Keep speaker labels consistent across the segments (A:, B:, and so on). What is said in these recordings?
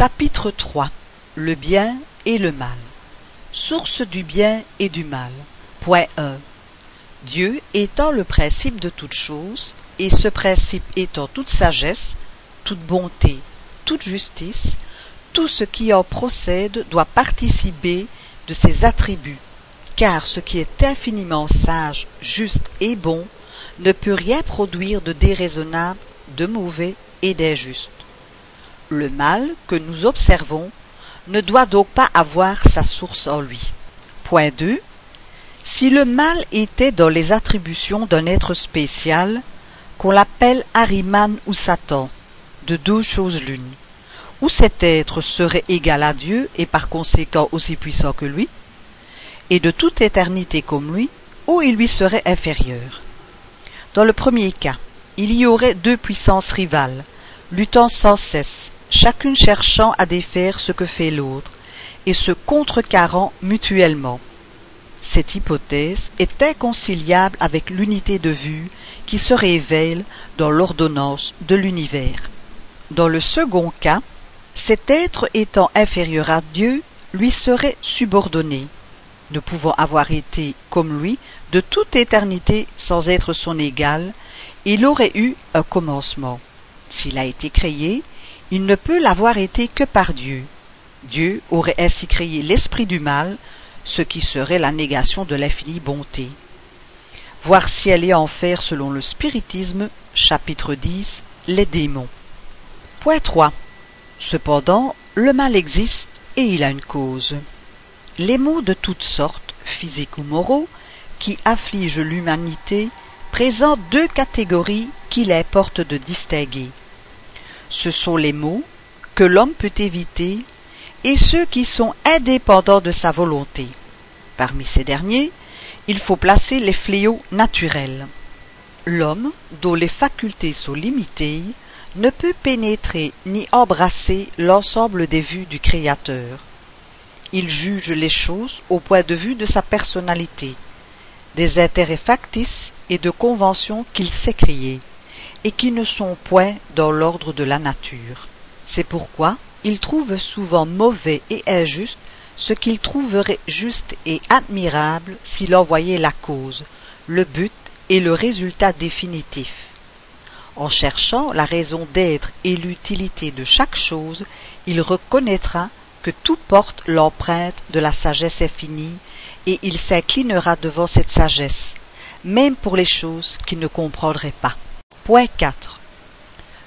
A: Chapitre 3 Le bien et le mal. Source du bien et du mal. Point 1 Dieu étant le principe de toute chose, et ce principe étant toute sagesse, toute bonté, toute justice, tout ce qui en procède doit participer de ses attributs, car ce qui est infiniment sage, juste et bon ne peut rien produire de déraisonnable, de mauvais et d'injuste. Le mal que nous observons ne doit donc pas avoir sa source en lui. Point 2. Si le mal était dans les attributions d'un être spécial, qu'on l'appelle Ariman ou Satan, de deux choses l'une, ou cet être serait égal à Dieu et par conséquent aussi puissant que lui, et de toute éternité comme lui, ou il lui serait inférieur. Dans le premier cas, il y aurait deux puissances rivales, luttant sans cesse, chacune cherchant à défaire ce que fait l'autre, et se contrecarrant mutuellement. Cette hypothèse est inconciliable avec l'unité de vue qui se révèle dans l'ordonnance de l'univers. Dans le second cas, cet être étant inférieur à Dieu lui serait subordonné, ne pouvant avoir été, comme lui, de toute éternité sans être son égal, il aurait eu un commencement. S'il a été créé, il ne peut l'avoir été que par Dieu. Dieu aurait ainsi créé l'esprit du mal, ce qui serait la négation de l'infinie bonté. Voir ciel et enfer selon le spiritisme, chapitre 10, les démons. Point 3. Cependant, le mal existe et il a une cause. Les maux de toutes sortes, physiques ou moraux, qui affligent l'humanité présentent deux catégories qu'il importe de distinguer. Ce sont les maux que l'homme peut éviter et ceux qui sont indépendants de sa volonté. Parmi ces derniers, il faut placer les fléaux naturels. L'homme, dont les facultés sont limitées, ne peut pénétrer ni embrasser l'ensemble des vues du Créateur. Il juge les choses au point de vue de sa personnalité, des intérêts factices et de conventions qu'il sait créer, et qui ne sont point dans l'ordre de la nature. C'est pourquoi il trouve souvent mauvais et injuste ce qu'il trouverait juste et admirable s'il en voyait la cause, le but et le résultat définitif. En cherchant la raison d'être et l'utilité de chaque chose, il reconnaîtra que tout porte l'empreinte de la sagesse infinie, et il s'inclinera devant cette sagesse, même pour les choses qu'il ne comprendrait pas. Point 4.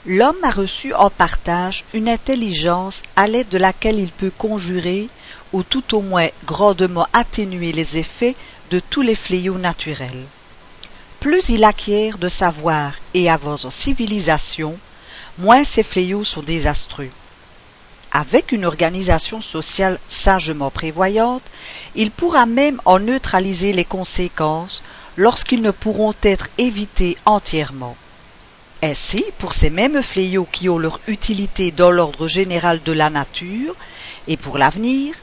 A: L'homme a reçu en partage une intelligence à l'aide de laquelle il peut conjurer, ou tout au moins grandement atténuer les effets de tous les fléaux naturels. Plus il acquiert de savoir et avance en civilisation, moins ces fléaux sont désastreux. Avec une organisation sociale sagement prévoyante, il pourra même en neutraliser les conséquences lorsqu'ils ne pourront être évités entièrement. Ainsi, pour ces mêmes fléaux qui ont leur utilité dans l'ordre général de la nature et pour l'avenir,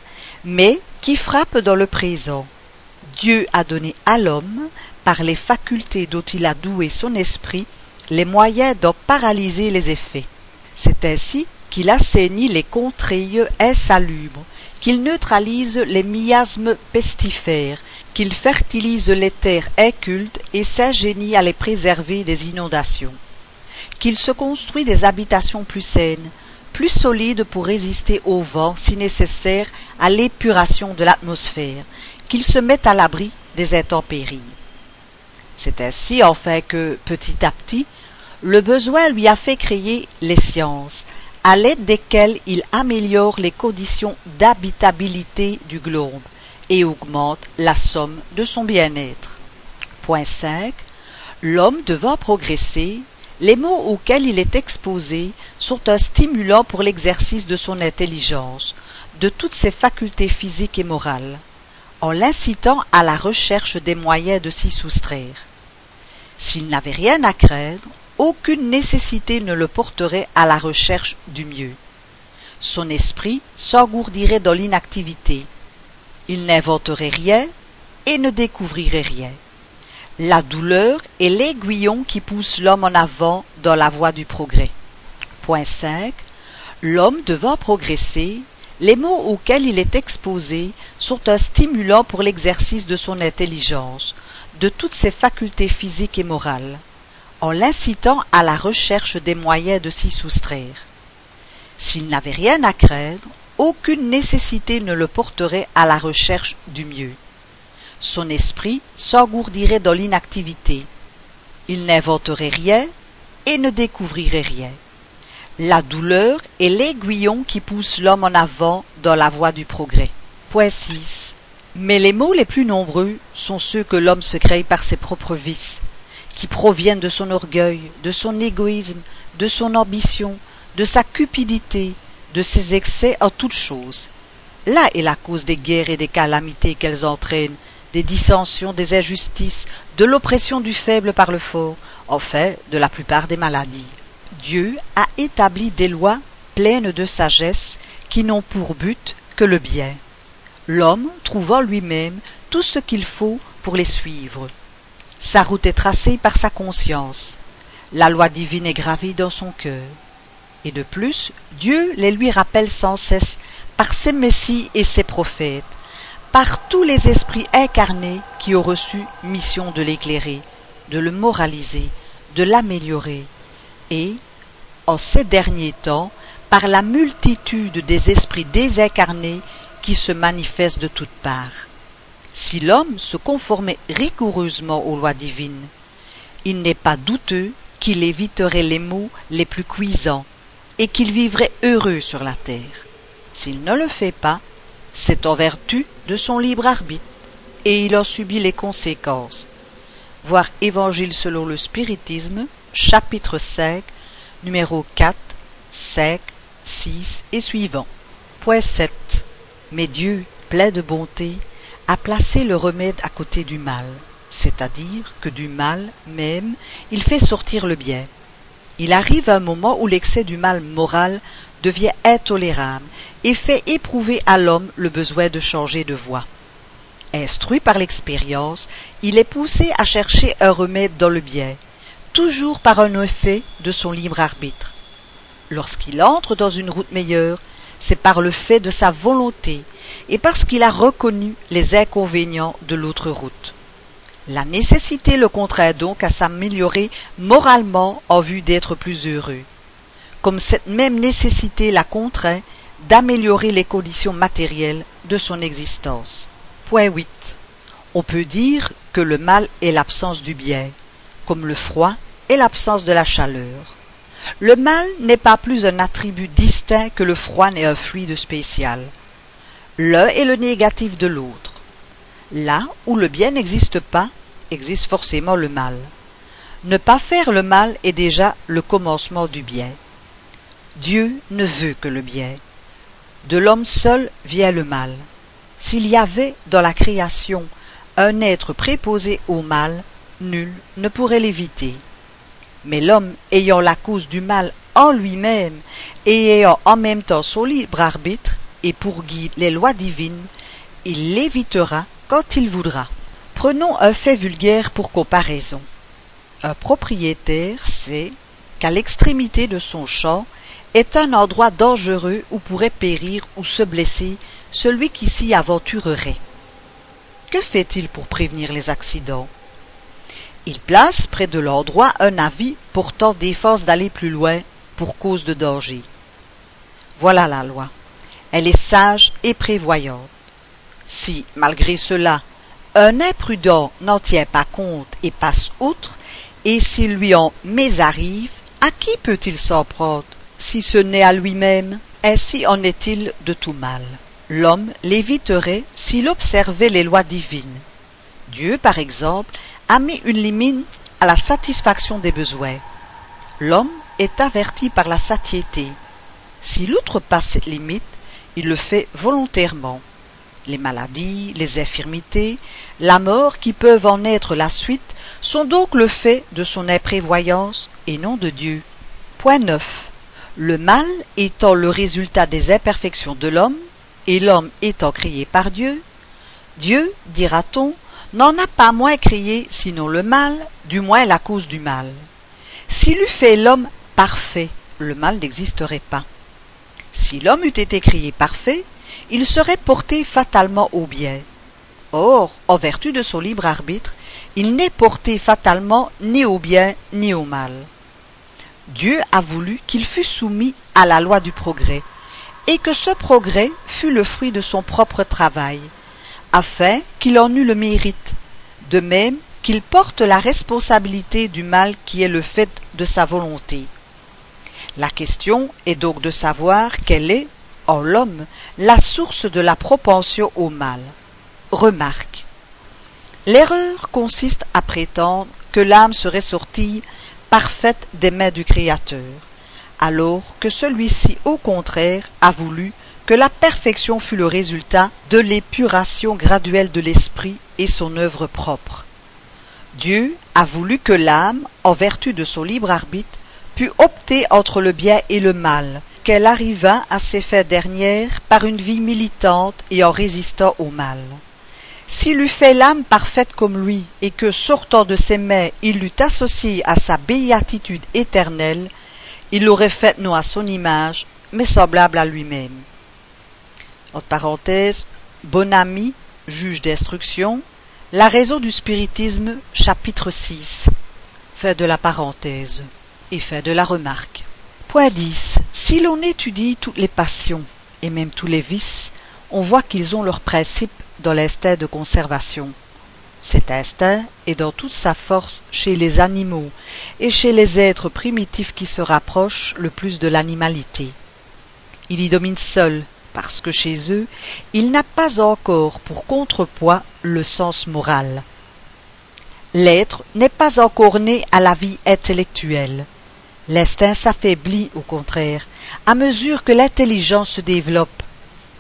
A: mais qui frappent dans le présent, Dieu a donné à l'homme, par les facultés dont il a doué son esprit, les moyens d'en paralyser les effets. C'est ainsi qu'il assainit les contrées insalubres, qu'il neutralise les miasmes pestifères, qu'il fertilise les terres incultes et s'ingénie à les préserver des inondations qu'il se construit des habitations plus saines, plus solides pour résister au vent si nécessaire à l'épuration de l'atmosphère, qu'il se mette à l'abri des intempéries. C'est ainsi enfin que, petit à petit, le besoin lui a fait créer les sciences, à l'aide desquelles il améliore les conditions d'habitabilité du globe et augmente la somme de son bien-être. Point 5. L'homme devant progresser les mots auxquels il est exposé sont un stimulant pour l'exercice de son intelligence, de toutes ses facultés physiques et morales, en l'incitant à la recherche des moyens de s'y soustraire. S'il n'avait rien à craindre, aucune nécessité ne le porterait à la recherche du mieux. Son esprit s'engourdirait dans l'inactivité. Il n'inventerait rien et ne découvrirait rien. La douleur est l'aiguillon qui pousse l'homme en avant dans la voie du progrès. Point 5. L'homme devant progresser, les mots auxquels il est exposé sont un stimulant pour l'exercice de son intelligence, de toutes ses facultés physiques et morales, en l'incitant à la recherche des moyens de s'y soustraire. S'il n'avait rien à craindre, aucune nécessité ne le porterait à la recherche du mieux. Son esprit s'engourdirait dans l'inactivité. Il n'inventerait rien et ne découvrirait rien. La douleur est l'aiguillon qui pousse l'homme en avant dans la voie du progrès. Point 6. Mais les maux les plus nombreux sont ceux que l'homme se crée par ses propres vices, qui proviennent de son orgueil, de son égoïsme, de son ambition, de sa cupidité, de ses excès en toutes choses. Là est la cause des guerres et des calamités qu'elles entraînent, des dissensions, des injustices, de l'oppression du faible par le fort, enfin de la plupart des maladies. Dieu a établi des lois pleines de sagesse qui n'ont pour but que le bien. L'homme trouve en lui-même tout ce qu'il faut pour les suivre. Sa route est tracée par sa conscience. La loi divine est gravée dans son cœur. Et de plus, Dieu les lui rappelle sans cesse par ses messies et ses prophètes, par tous les esprits incarnés qui ont reçu mission de l'éclairer, de le moraliser, de l'améliorer, et, en ces derniers temps, par la multitude des esprits désincarnés qui se manifestent de toutes parts. Si l'homme se conformait rigoureusement aux lois divines, il n'est pas douteux qu'il éviterait les maux les plus cuisants et qu'il vivrait heureux sur la terre. S'il ne le fait pas, c'est en vertu de son libre arbitre, et il en subit les conséquences. Voir Évangile selon le spiritisme, chapitre 5, numéro 4, 5, 6 et suivant. Point 7. Mais Dieu, plein de bonté, a placé le remède à côté du mal, c'est-à-dire que du mal même, il fait sortir le bien. Il arrive un moment où l'excès du mal moral devient intolérable et fait éprouver à l'homme le besoin de changer de voie. Instruit par l'expérience, il est poussé à chercher un remède dans le bien, toujours par un effet de son libre arbitre. Lorsqu'il entre dans une route meilleure, c'est par le fait de sa volonté et parce qu'il a reconnu les inconvénients de l'autre route. La nécessité le contraint donc à s'améliorer moralement en vue d'être plus heureux, comme cette même nécessité la contraint d'améliorer les conditions matérielles de son existence. Point 8. On peut dire que le mal est l'absence du bien, comme le froid est l'absence de la chaleur. Le mal n'est pas plus un attribut distinct que le froid n'est un fluide spécial. L'un est le négatif de l'autre. Là où le bien n'existe pas, existe forcément le mal. Ne pas faire le mal est déjà le commencement du bien. Dieu ne veut que le bien. De l'homme seul vient le mal. S'il y avait dans la création un être préposé au mal, nul ne pourrait l'éviter. Mais l'homme ayant la cause du mal en lui-même et ayant en même temps son libre arbitre et pour guide les lois divines, il l'évitera quand il voudra. Prenons un fait vulgaire pour comparaison. Un propriétaire sait qu'à l'extrémité de son champ est un endroit dangereux où pourrait périr ou se blesser celui qui s'y aventurerait. Que fait-il pour prévenir les accidents? Il place près de l'endroit un avis portant défense d'aller plus loin pour cause de danger. Voilà la loi. Elle est sage et prévoyante. Si, malgré cela, un imprudent n'en tient pas compte et passe outre, et s'il lui en mésarrive, à qui peut-il s'en prendre? Si ce n'est à lui-même Ainsi en est-il de tout mal. L'homme l'éviterait s'il observait les lois divines. Dieu, par exemple, a mis une limite à la satisfaction des besoins. L'homme est averti par la satiété. S'il outrepasse cette limite, il le fait volontairement. Les maladies, les infirmités, la mort qui peuvent en être la suite sont donc le fait de son imprévoyance et non de Dieu. Point 9. Le mal étant le résultat des imperfections de l'homme, et l'homme étant créé par Dieu, Dieu, dira-t-on, n'en a pas moins créé sinon le mal, du moins la cause du mal. S'il eût fait l'homme parfait, le mal n'existerait pas. Si l'homme eût été créé parfait, il serait porté fatalement au bien. Or, en vertu de son libre arbitre, il n'est porté fatalement ni au bien ni au mal. Dieu a voulu qu'il fût soumis à la loi du progrès, et que ce progrès fût le fruit de son propre travail, afin qu'il en eût le mérite, de même qu'il porte la responsabilité du mal qui est le fait de sa volonté. La question est donc de savoir quelle est, en l'homme, la source de la propension au mal. Remarque. L'erreur consiste à prétendre que l'âme serait sortie parfaite des mains du Créateur, alors que celui-ci, au contraire, a voulu que la perfection fût le résultat de l'épuration graduelle de l'esprit et son œuvre propre. Dieu a voulu que l'âme, en vertu de son libre arbitre, pût opter entre le bien et le mal, qu'elle arriva à ses fins dernières par une vie militante et en résistant au mal. S'il eût fait l'âme parfaite comme lui, et que, sortant de ses mains, il l'eût associé à sa béatitude éternelle, il l'aurait fait non à son image, mais semblable à lui-même. Entre parenthèses, bon ami, juge d'instruction, la raison du spiritisme, chapitre 6. Fait de la parenthèse et fait de la remarque. Point 10. Si l'on étudie toutes les passions, et même tous les vices, on voit qu'ils ont leur principe dans l'instinct de conservation. Cet instinct est dans toute sa force chez les animaux et chez les êtres primitifs qui se rapprochent le plus de l'animalité. Il y domine seul parce que chez eux, il n'a pas encore pour contrepoids le sens moral. L'être n'est pas encore né à la vie intellectuelle. L'instinct s'affaiblit au contraire à mesure que l'intelligence se développe,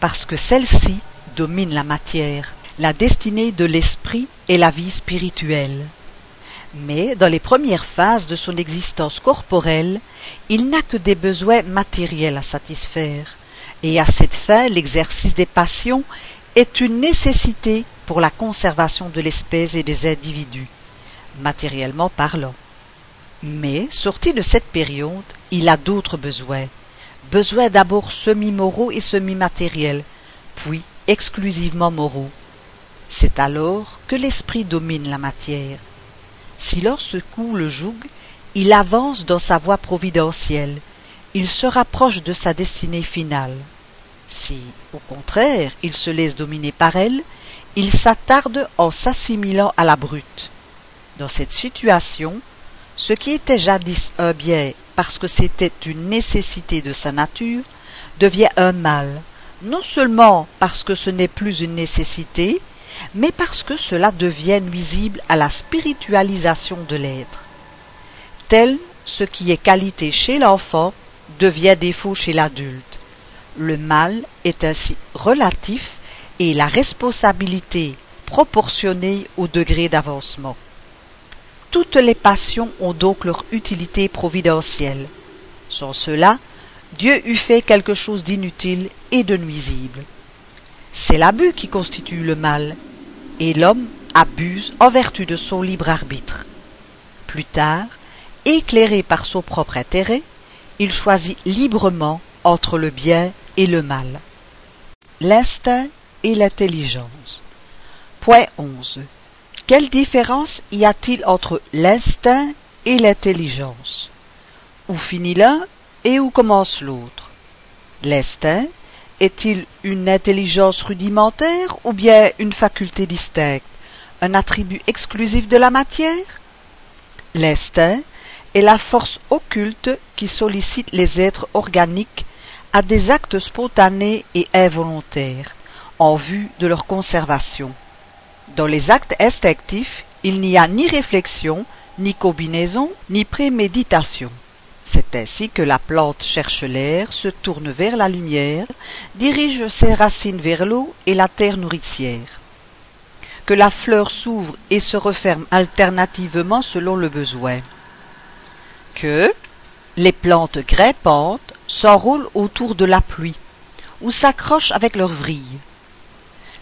A: parce que celle-ci domine la matière, la destinée de l'esprit et la vie spirituelle. Mais dans les premières phases de son existence corporelle, il n'a que des besoins matériels à satisfaire et à cette fin l'exercice des passions est une nécessité pour la conservation de l'espèce et des individus, matériellement parlant. Mais, sorti de cette période, il a d'autres besoins, besoins d'abord semi-moraux et semi-matériels, puis exclusivement moraux. C'est alors que l'esprit domine la matière. Si l'on secoue le joug, il avance dans sa voie providentielle, il se rapproche de sa destinée finale. Si, au contraire, il se laisse dominer par elle, il s'attarde en s'assimilant à la brute. Dans cette situation, ce qui était jadis un bien parce que c'était une nécessité de sa nature, devient un mal, non seulement parce que ce n'est plus une nécessité, mais parce que cela devient nuisible à la spiritualisation de l'être. Tel ce qui est qualité chez l'enfant devient défaut chez l'adulte. Le mal est ainsi relatif et la responsabilité proportionnée au degré d'avancement. Toutes les passions ont donc leur utilité providentielle. Sans cela, Dieu eût fait quelque chose d'inutile et de nuisible. C'est l'abus qui constitue le mal, et l'homme abuse en vertu de son libre arbitre. Plus tard, éclairé par son propre intérêt, il choisit librement entre le bien et le mal. L'instinct et l'intelligence. Point 11. Quelle différence y a-t-il entre l'instinct et l'intelligence? Où finit l'un et où commence l'autre? L'instinct est-il une intelligence rudimentaire ou bien une faculté distincte, un attribut exclusif de la matière? L'instinct est la force occulte qui sollicite les êtres organiques à des actes spontanés et involontaires en vue de leur conservation. Dans les actes instinctifs, il n'y a ni réflexion, ni combinaison, ni préméditation. C'est ainsi que la plante cherche l'air, se tourne vers la lumière, dirige ses racines vers l'eau et la terre nourricière. Que la fleur s'ouvre et se referme alternativement selon le besoin que les plantes grimpantes s'enroulent autour de la pluie ou s'accrochent avec leurs vrilles.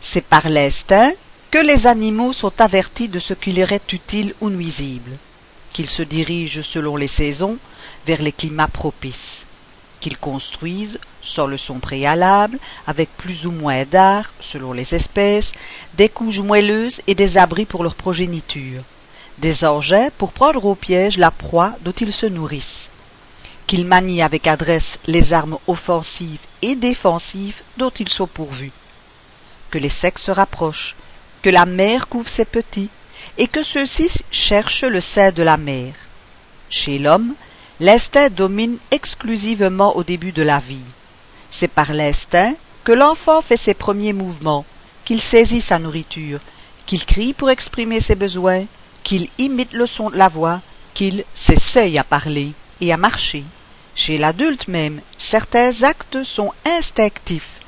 A: C'est par l'instinct que les animaux sont avertis de ce qui leur est utile ou nuisible, qu'ils se dirigent selon les saisons vers les climats propices. qu'ils construisent, sans leçon préalable, avec plus ou moins d'art, selon les espèces, des couches moelleuses et des abris pour leur progéniture, des engins pour prendre au piège la proie dont ils se nourrissent, qu'ils manient avec adresse les armes offensives et défensives dont ils sont pourvus, que les sexes se rapprochent, que la mère couvre ses petits, et que ceux-ci cherchent le sein de la mère. Chez l'homme, l'instinct domine exclusivement au début de la vie. C'est par l'instinct que l'enfant fait ses premiers mouvements, qu'il saisit sa nourriture, qu'il crie pour exprimer ses besoins, qu'il imite le son de la voix, qu'il s'essaye à parler et à marcher. Chez l'adulte même, certains actes sont instinctifs.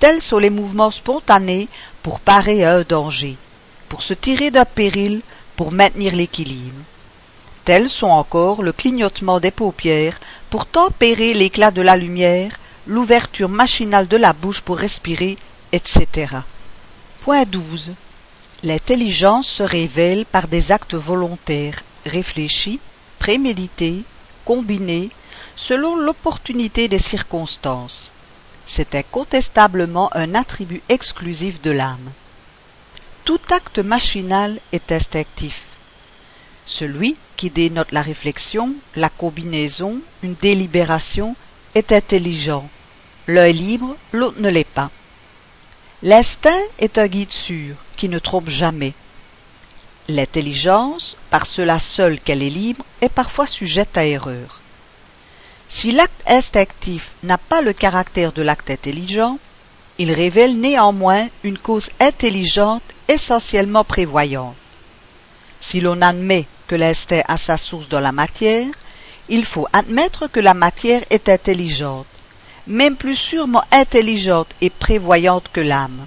A: Tels sont les mouvements spontanés pour parer à un danger, pour se tirer d'un péril, pour maintenir l'équilibre. Tels sont encore le clignotement des paupières pour tempérer l'éclat de la lumière, l'ouverture machinale de la bouche pour respirer, etc. Point 12. L'intelligence se révèle par des actes volontaires, réfléchis, prémédités, combinés, selon l'opportunité des circonstances. C'est incontestablement un attribut exclusif de l'âme. Tout acte machinal est instinctif. Celui qui dénote la réflexion, la combinaison, une délibération, est intelligent. L'œil libre, l'autre ne l'est pas. L'instinct est un guide sûr, qui ne trompe jamais. L'intelligence, par cela seule qu'elle est libre, est parfois sujette à erreur. Si l'acte instinctif n'a pas le caractère de l'acte intelligent, il révèle néanmoins une cause intelligente essentiellement prévoyante. Si l'on admet que l'instinct a sa source dans la matière, il faut admettre que la matière est intelligente, même plus sûrement intelligente et prévoyante que l'âme.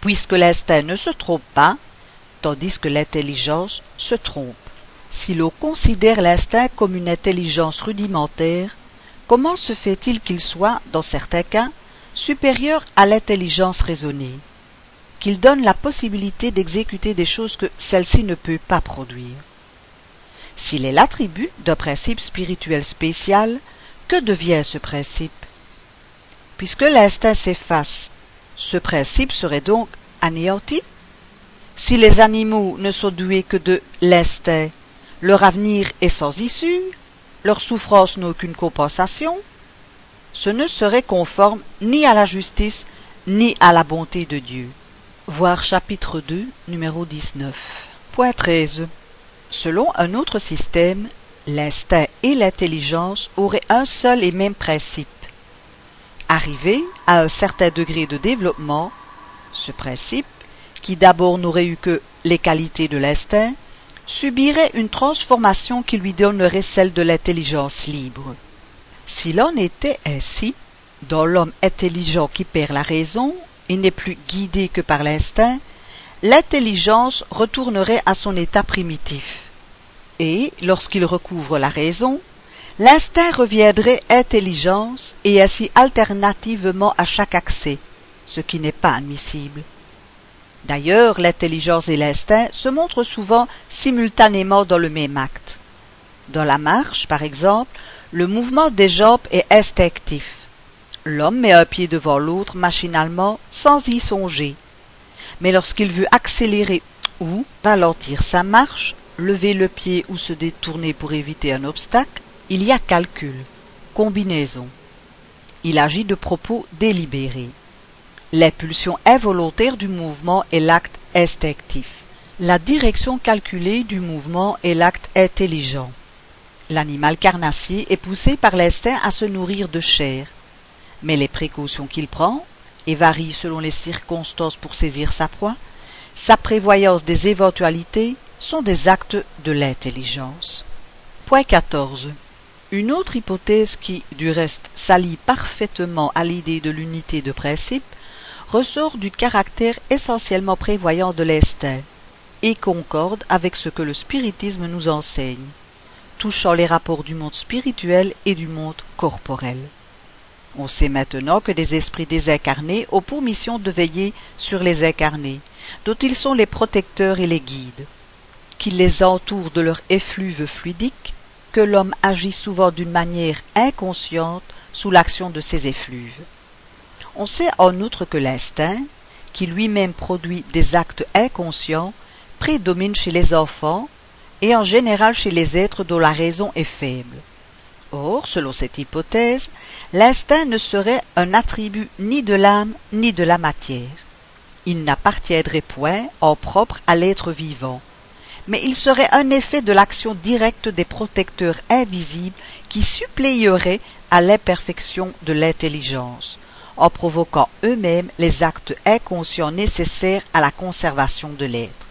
A: Puisque l'instinct ne se trompe pas, tandis que l'intelligence se trompe. Si l'on considère l'instinct comme une intelligence rudimentaire, comment se fait-il qu'il soit, dans certains cas, supérieur à l'intelligence raisonnée, qu'il donne la possibilité d'exécuter des choses que celle-ci ne peut pas produire. S'il est l'attribut d'un principe spirituel spécial, que devient ce principe? Puisque l'instinct s'efface, ce principe serait donc anéanti? Si les animaux ne sont doués que de l'instinct, leur avenir est sans issue, leur souffrance n'a aucune compensation, ce ne serait conforme ni à la justice ni à la bonté de Dieu. Voir chapitre 2, numéro 19. Point 13. Selon un autre système, l'instinct et l'intelligence auraient un seul et même principe. Arrivé à un certain degré de développement, ce principe, qui d'abord n'aurait eu que les qualités de l'instinct, subirait une transformation qui lui donnerait celle de l'intelligence libre. S'il en était ainsi, dans l'homme intelligent qui perd la raison et n'est plus guidé que par l'instinct, l'intelligence retournerait à son état primitif. Et, lorsqu'il recouvre la raison, l'instinct reviendrait intelligence et ainsi alternativement à chaque accès, ce qui n'est pas admissible. D'ailleurs, l'intelligence et l'instinct se montrent souvent simultanément dans le même acte. Dans la marche, par exemple, le mouvement des jambes est instinctif. L'homme met un pied devant l'autre machinalement, sans y songer. Mais lorsqu'il veut accélérer ou ralentir sa marche, lever le pied ou se détourner pour éviter un obstacle, il y a calcul, combinaison. Il agit de propos délibérés. L'impulsion involontaire du mouvement est l'acte instinctif. La direction calculée du mouvement est l'acte intelligent. L'animal carnassier est poussé par l'instinct à se nourrir de chair, mais les précautions qu'il prend, et varient selon les circonstances pour saisir sa proie, sa prévoyance des éventualités sont des actes de l'intelligence. Point 14. Une autre hypothèse qui, du reste, s'allie parfaitement à l'idée de l'unité de principe, ressort du caractère essentiellement prévoyant de l'instinct, et concorde avec ce que le spiritisme nous enseigne touchant les rapports du monde spirituel et du monde corporel. On sait maintenant que des esprits désincarnés ont pour mission de veiller sur les incarnés, dont ils sont les protecteurs et les guides, qu'ils les entourent de leur effluve fluidique, que l'homme agit souvent d'une manière inconsciente sous l'action de ses effluves. On sait en outre que l'instinct, qui lui-même produit des actes inconscients, prédomine chez les enfants et en général chez les êtres dont la raison est faible. Or, selon cette hypothèse, l'instinct ne serait un attribut ni de l'âme ni de la matière. Il n'appartiendrait point en propre à l'être vivant, mais il serait un effet de l'action directe des protecteurs invisibles qui suppléerait à l'imperfection de l'intelligence, en provoquant eux-mêmes les actes inconscients nécessaires à la conservation de l'être.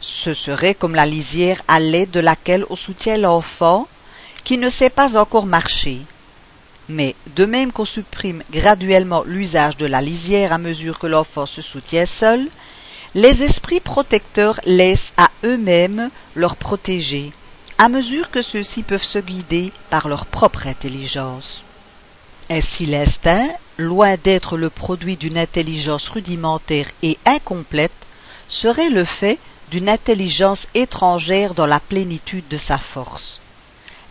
A: Ce serait comme la lisière à l'aide de laquelle on soutient l'enfant qui ne sait pas encore marcher. Mais de même qu'on supprime graduellement l'usage de la lisière à mesure que l'enfant se soutient seul, les esprits protecteurs laissent à eux-mêmes leur protéger, à mesure que ceux-ci peuvent se guider par leur propre intelligence. Ainsi l'instinct, loin d'être le produit d'une intelligence rudimentaire et incomplète, serait le fait d'une intelligence étrangère dans la plénitude de sa force.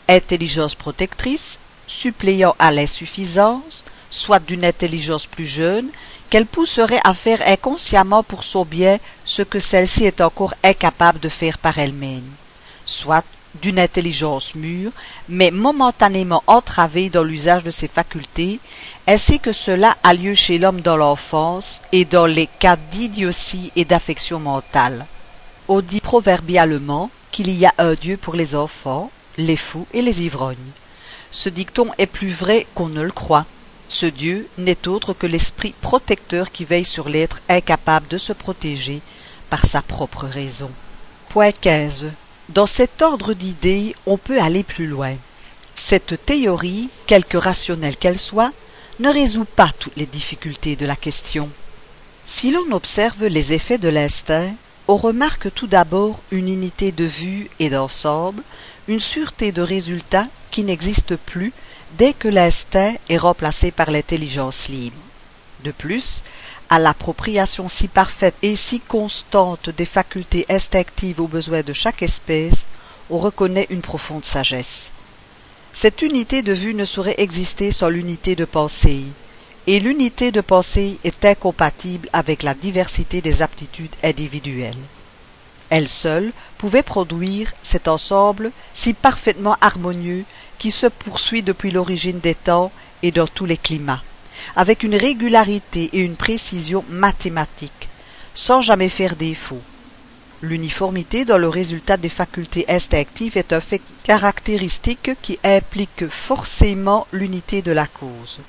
A: Intelligence protectrice, suppléant à l'insuffisance, soit d'une intelligence plus jeune, qu'elle pousserait à faire inconsciemment pour son bien ce que celle-ci est encore incapable de faire par elle-même, soit d'une intelligence mûre, mais momentanément entravée dans l'usage de ses facultés, ainsi que cela a lieu chez l'homme dans l'enfance et dans les cas d'idiotie et d'affection mentale. On dit proverbialement qu'il y a un Dieu pour les enfants, les fous et les ivrognes. Ce dicton est plus vrai qu'on ne le croit. Ce Dieu n'est autre que l'esprit protecteur qui veille sur l'être incapable de se protéger par sa propre raison. Point 15. Dans cet ordre d'idées, on peut aller plus loin. Cette théorie, quelque rationnelle qu'elle soit, ne résout pas toutes les difficultés de la question. Si l'on observe les effets de l'instinct, on remarque tout d'abord une unité de vue et d'ensemble, une sûreté de résultat qui n'existe plus dès que l'instinct est remplacé par l'intelligence libre. De plus, à l'appropriation si parfaite et si constante des facultés instinctives aux besoins de chaque espèce, on reconnaît une profonde sagesse. Cette unité de vue ne saurait exister sans l'unité de pensée, et l'unité de pensée est incompatible avec la diversité des aptitudes individuelles. Elle seule pouvait produire cet ensemble si parfaitement harmonieux qui se poursuit depuis l'origine des temps et dans tous les climats, avec une régularité et une précision mathématiques, sans jamais faire défaut. L'uniformité dans le résultat des facultés instinctives est un fait caractéristique qui implique forcément l'unité de la cause.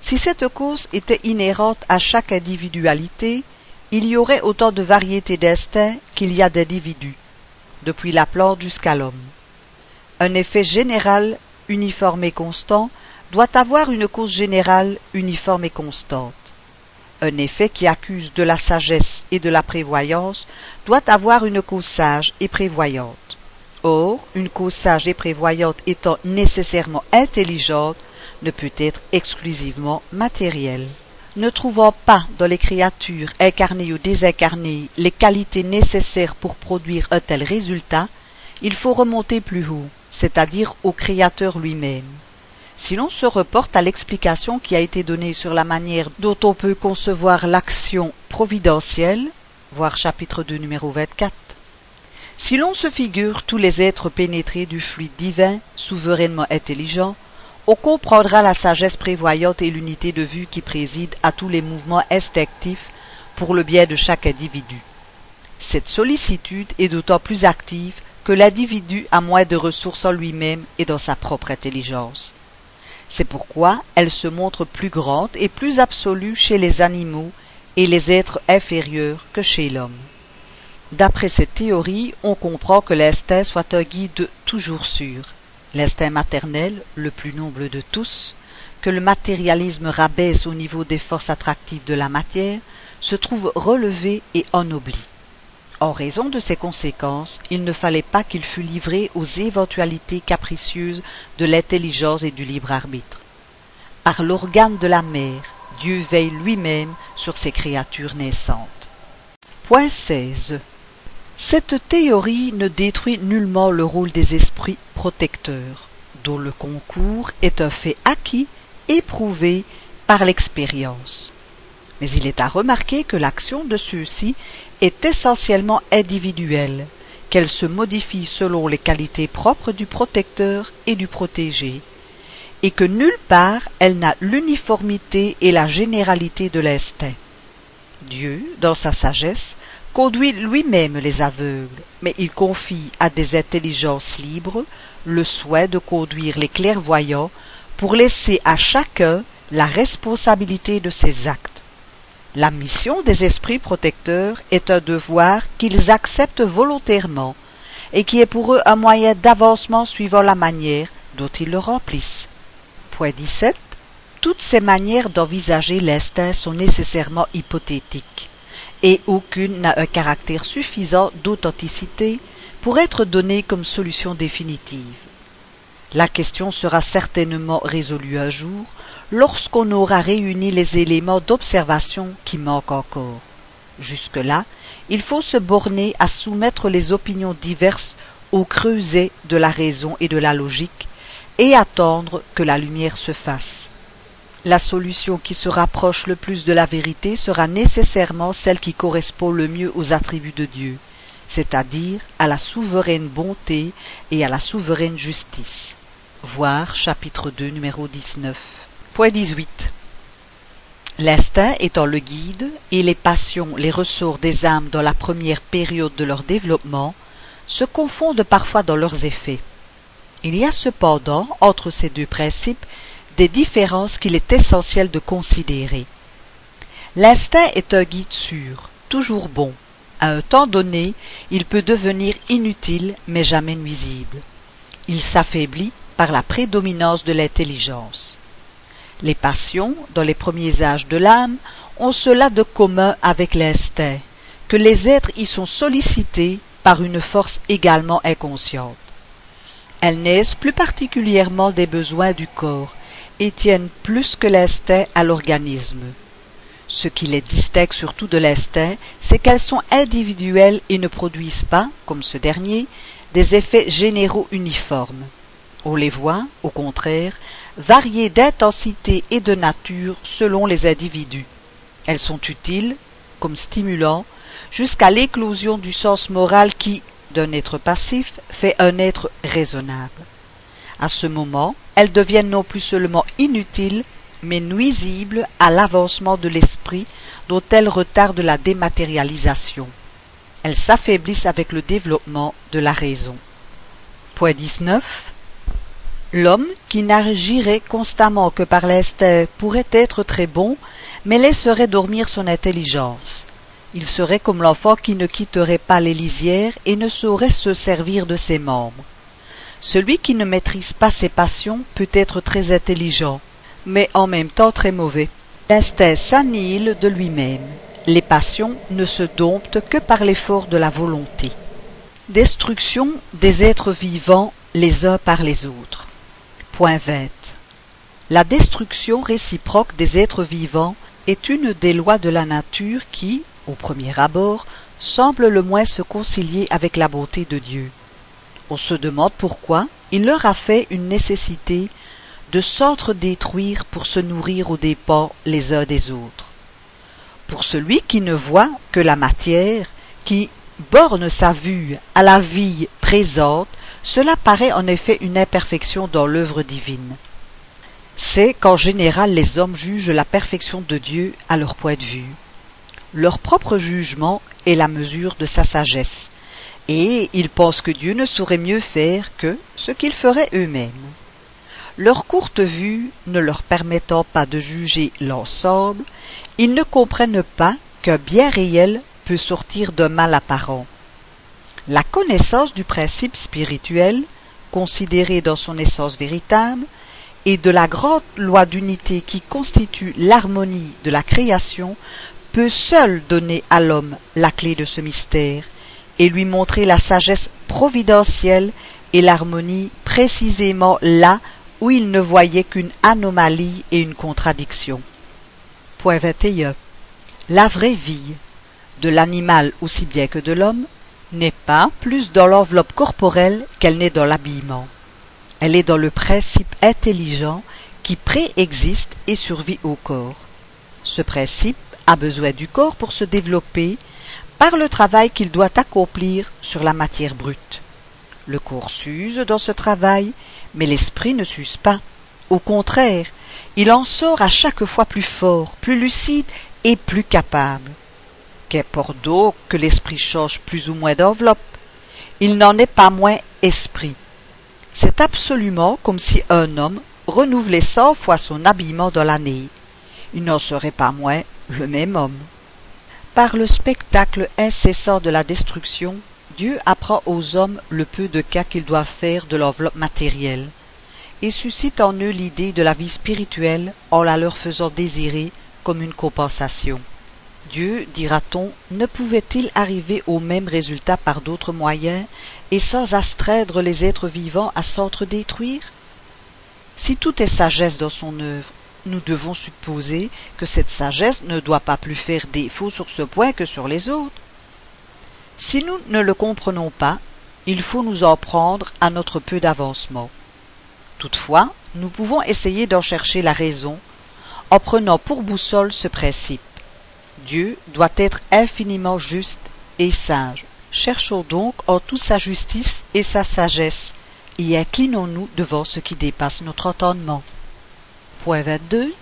A: Si cette cause était inhérente à chaque individualité, il y aurait autant de variétés d'instincts qu'il y a d'individus, depuis la plante jusqu'à l'homme. Un effet général uniforme et constant doit avoir une cause générale uniforme et constante. Un effet qui accuse de la sagesse et de la prévoyance doit avoir une cause sage et prévoyante. Or, une cause sage et prévoyante étant nécessairement intelligente, ne peut être exclusivement matérielle. Ne trouvant pas dans les créatures incarnées ou désincarnées les qualités nécessaires pour produire un tel résultat, il faut remonter plus haut, c'est-à-dire au Créateur lui-même. Si l'on se reporte à l'explication qui a été donnée sur la manière dont on peut concevoir l'action providentielle, voir chapitre 2 numéro 24, si l'on se figure tous les êtres pénétrés du fluide divin, souverainement intelligent, on comprendra la sagesse prévoyante et l'unité de vue qui préside à tous les mouvements instinctifs pour le bien de chaque individu. Cette sollicitude est d'autant plus active que l'individu a moins de ressources en lui-même et dans sa propre intelligence. C'est pourquoi elle se montre plus grande et plus absolue chez les animaux et les êtres inférieurs que chez l'homme. D'après cette théorie, on comprend que l'instinct soit un guide toujours sûr, l'instinct maternel, le plus noble de tous, que le matérialisme rabaisse au niveau des forces attractives de la matière, se trouve relevé et ennobli. En raison de ces conséquences, il ne fallait pas qu'il fût livré aux éventualités capricieuses de l'intelligence et du libre arbitre. Par l'organe de la mère, Dieu veille lui-même sur ses créatures naissantes. Point 16. Cette théorie ne détruit nullement le rôle des esprits protecteurs, dont le concours est un fait acquis, éprouvé par l'expérience. Mais il est à remarquer que l'action de ceux-ci est essentiellement individuelle, qu'elle se modifie selon les qualités propres du protecteur et du protégé, et que nulle part elle n'a l'uniformité et la généralité de l'instinct. Dieu, dans sa sagesse, conduit lui-même les aveugles, mais il confie à des intelligences libres le souhait de conduire les clairvoyants pour laisser à chacun la responsabilité de ses actes. La mission des esprits protecteurs est un devoir qu'ils acceptent volontairement et qui est pour eux un moyen d'avancement suivant la manière dont ils le remplissent. Point 17. Toutes ces manières d'envisager l'instinct sont nécessairement hypothétiques, et aucune n'a un caractère suffisant d'authenticité pour être donnée comme solution définitive. La question sera certainement résolue un jour lorsqu'on aura réuni les éléments d'observation qui manquent encore. Jusque-là, il faut se borner à soumettre les opinions diverses au creuset de la raison et de la logique, et attendre que la lumière se fasse. La solution qui se rapproche le plus de la vérité sera nécessairement celle qui correspond le mieux aux attributs de Dieu, c'est-à-dire à la souveraine bonté et à la souveraine justice. Voir chapitre 2 numéro 19. Point 18. L'instinct étant le guide et les passions les ressorts des âmes dans la première période de leur développement se confondent parfois dans leurs effets. Il y a cependant entre ces deux principes des différences qu'il est essentiel de considérer. L'instinct est un guide sûr, toujours bon. À un temps donné, il peut devenir inutile mais jamais nuisible. Il s'affaiblit par la prédominance de l'intelligence. Les passions, dans les premiers âges de l'âme, ont cela de commun avec l'instinct, que les êtres y sont sollicités par une force également inconsciente. Elles naissent plus particulièrement des besoins du corps et tiennent plus que l'instinct à l'organisme. Ce qui les distingue surtout de l'instinct, c'est qu'elles sont individuelles et ne produisent pas, comme ce dernier, des effets généraux uniformes. On les voit, au contraire, variées d'intensité et de nature selon les individus. Elles sont utiles, comme stimulants, jusqu'à l'éclosion du sens moral qui, d'un être passif fait un être raisonnable. À ce moment, elles deviennent non plus seulement inutiles, mais nuisibles à l'avancement de l'esprit dont elles retardent la dématérialisation. Elles s'affaiblissent avec le développement de la raison. Point 19. L'homme qui n'agirait constamment que par l'instinct pourrait être très bon, mais laisserait dormir son intelligence. Il serait comme l'enfant qui ne quitterait pas les lisières et ne saurait se servir de ses membres. Celui qui ne maîtrise pas ses passions peut être très intelligent, mais en même temps très mauvais. L'instinct s'annihile de lui-même. Les passions ne se domptent que par l'effort de la volonté. Destruction des êtres vivants les uns par les autres. Point 20. La destruction réciproque des êtres vivants est une des lois de la nature qui, au premier abord, semble le moins se concilier avec la beauté de Dieu. On se demande pourquoi il leur a fait une nécessité de s'entre-détruire pour se nourrir aux dépens les uns des autres. Pour celui qui ne voit que la matière, qui borne sa vue à la vie présente, cela paraît en effet une imperfection dans l'œuvre divine. C'est qu'en général les hommes jugent la perfection de Dieu à leur point de vue leur propre jugement est la mesure de sa sagesse, et ils pensent que Dieu ne saurait mieux faire que ce qu'ils feraient eux-mêmes. Leur courte vue ne leur permettant pas de juger l'ensemble, ils ne comprennent pas qu'un bien réel peut sortir d'un mal apparent. La connaissance du principe spirituel, considéré dans son essence véritable, et de la grande loi d'unité qui constitue l'harmonie de la création peut seul donner à l'homme la clé de ce mystère et lui montrer la sagesse providentielle et l'harmonie précisément là où il ne voyait qu'une anomalie et une contradiction. Point 21. La vraie vie, de l'animal aussi bien que de l'homme, n'est pas plus dans l'enveloppe corporelle qu'elle n'est dans l'habillement. Elle est dans le principe intelligent qui préexiste et survit au corps. Ce principe a besoin du corps pour se développer par le travail qu'il doit accomplir sur la matière brute. Le corps s'use dans ce travail, mais l'esprit ne s'use pas. Au contraire, il en sort à chaque fois plus fort, plus lucide et plus capable. Qu'importe donc que l'esprit change plus ou moins d'enveloppe, il n'en est pas moins esprit. C'est absolument comme si un homme renouvelait cent fois son habillement dans l'année. Il n'en serait pas moins le même homme. Par le spectacle incessant de la destruction, Dieu apprend aux hommes le peu de cas qu'ils doivent faire de l'enveloppe matérielle, et suscite en eux l'idée de la vie spirituelle en la leur faisant désirer comme une compensation. Dieu, dira-t-on, ne pouvait-il arriver au même résultat par d'autres moyens et sans astreindre les êtres vivants à s'entre-détruire? Si tout est sagesse dans son œuvre, nous devons supposer que cette sagesse ne doit pas plus faire défaut sur ce point que sur les autres. Si nous ne le comprenons pas, il faut nous en prendre à notre peu d'avancement. Toutefois, nous pouvons essayer d'en chercher la raison en prenant pour boussole ce principe. Dieu doit être infiniment juste et sage. Cherchons donc en toute sa justice et sa sagesse, et inclinons-nous devant ce qui dépasse notre entendement. Point 22.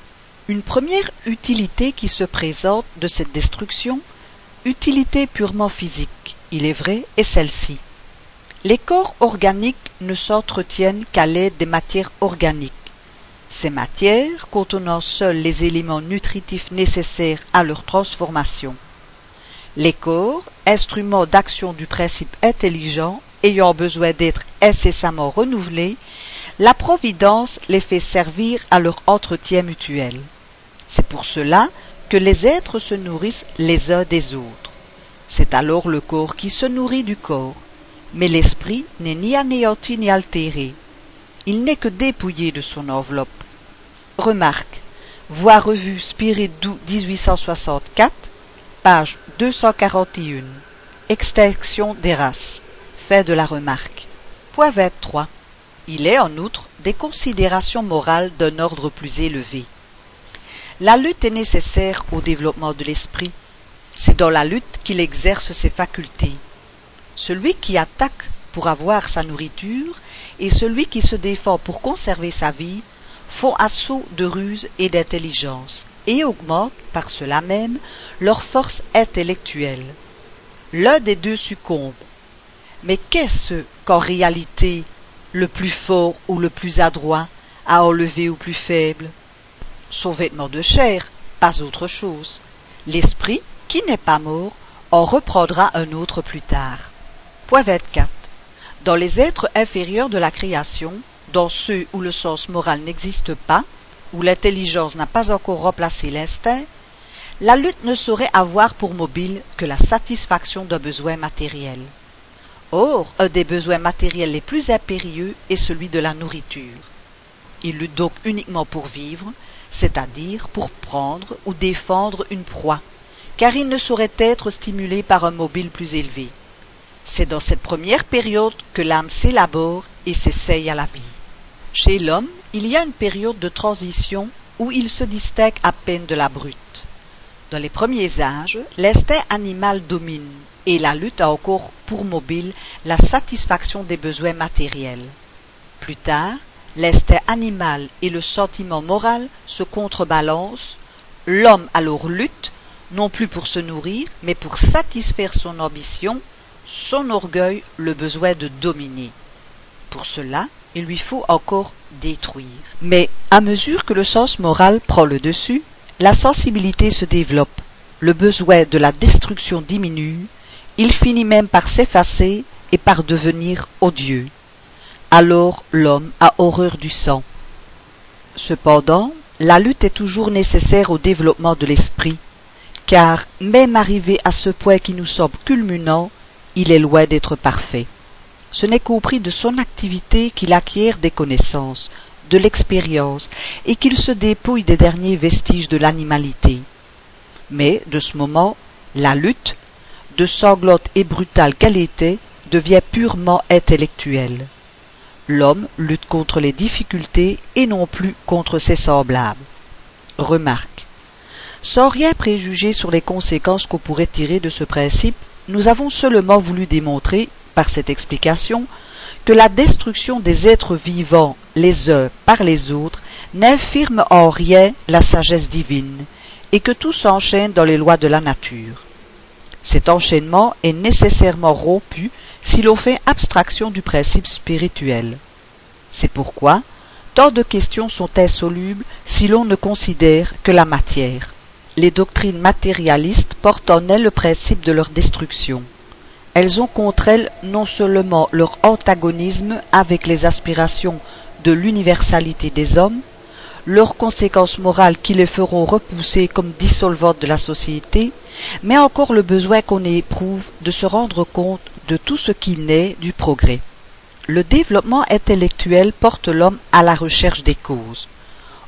A: Une première utilité qui se présente de cette destruction, utilité purement physique, il est vrai, est celle-ci. Les corps organiques ne s'entretiennent qu'à l'aide des matières organiques. Ces matières contenant seuls les éléments nutritifs nécessaires à leur transformation. Les corps, instruments d'action du principe intelligent, ayant besoin d'être incessamment renouvelés, la Providence les fait servir à leur entretien mutuel. C'est pour cela que les êtres se nourrissent les uns des autres. C'est alors le corps qui se nourrit du corps, mais l'esprit n'est ni anéanti ni altéré. Il n'est que dépouillé de son enveloppe. Remarque. Voir revue Spirit d'août 1864, page 241. Extinction des races. Fait de la remarque. Point 23. Il est en outre des considérations morales d'un ordre plus élevé. La lutte est nécessaire au développement de l'esprit. C'est dans la lutte qu'il exerce ses facultés. Celui qui attaque pour avoir sa nourriture et celui qui se défend pour conserver sa vie font assaut de ruse et d'intelligence et augmentent par cela même leur force intellectuelle. L'un des deux succombe. Mais qu'est-ce qu'en réalité le plus fort ou le plus adroit à enlever au plus faible Son vêtement de chair, pas autre chose. L'esprit, qui n'est pas mort, en reprendra un autre plus tard. Point 24. Dans les êtres inférieurs de la création, dans ceux où le sens moral n'existe pas, où l'intelligence n'a pas encore remplacé l'instinct, la lutte ne saurait avoir pour mobile que la satisfaction d'un besoin matériel. Or, un des besoins matériels les plus impérieux est celui de la nourriture. Il lutte donc uniquement pour vivre, c'est-à-dire pour prendre ou défendre une proie, car il ne saurait être stimulé par un mobile plus élevé. C'est dans cette première période que l'âme s'élabore et s'essaye à la vie. Chez l'homme, il y a une période de transition où il se distingue à peine de la brute. Dans les premiers âges, l'instinct animal domine et la lutte a encore pour mobile la satisfaction des besoins matériels. Plus tard, l'instinct animal et le sentiment moral se contrebalancent, l'homme alors lutte, non plus pour se nourrir, mais pour satisfaire son ambition son orgueil le besoin de dominer. Pour cela, il lui faut encore détruire. Mais à mesure que le sens moral prend le dessus, la sensibilité se développe, le besoin de la destruction diminue, il finit même par s'effacer et par devenir odieux. Alors l'homme a horreur du sang. Cependant, la lutte est toujours nécessaire au développement de l'esprit, car même arrivé à ce point qui nous semble culminant, il est loin d'être parfait. Ce n'est qu'au prix de son activité qu'il acquiert des connaissances, de l'expérience, et qu'il se dépouille des derniers vestiges de l'animalité. Mais, de ce moment, la lutte, de sanglote et brutale qu'elle était, devient purement intellectuelle. L'homme lutte contre les difficultés et non plus contre ses semblables. Remarque. Sans rien préjuger sur les conséquences qu'on pourrait tirer de ce principe, nous avons seulement voulu démontrer, par cette explication, que la destruction des êtres vivants les uns par les autres n'infirme en rien la sagesse divine, et que tout s'enchaîne dans les lois de la nature. Cet enchaînement est nécessairement rompu si l'on fait abstraction du principe spirituel. C'est pourquoi tant de questions sont insolubles si l'on ne considère que la matière. Les doctrines matérialistes portent en elles le principe de leur destruction. Elles ont contre elles non seulement leur antagonisme avec les aspirations de l'universalité des hommes, leurs conséquences morales qui les feront repousser comme dissolvantes de la société, mais encore le besoin qu'on éprouve de se rendre compte de tout ce qui naît du progrès. Le développement intellectuel porte l'homme à la recherche des causes.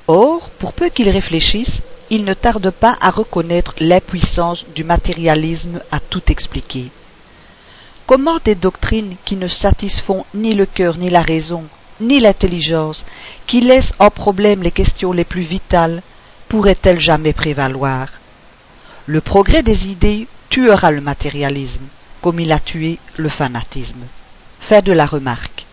A: Or, pour peu qu'il réfléchisse, il ne tarde pas à reconnaître l'impuissance du matérialisme à tout expliquer. Comment des doctrines qui ne satisfont ni le cœur ni la raison, ni l'intelligence, qui laissent en problème les questions les plus vitales, pourraient-elles jamais prévaloir? Le progrès des idées tuera le matérialisme, comme il a tué le fanatisme. Fin de la remarque.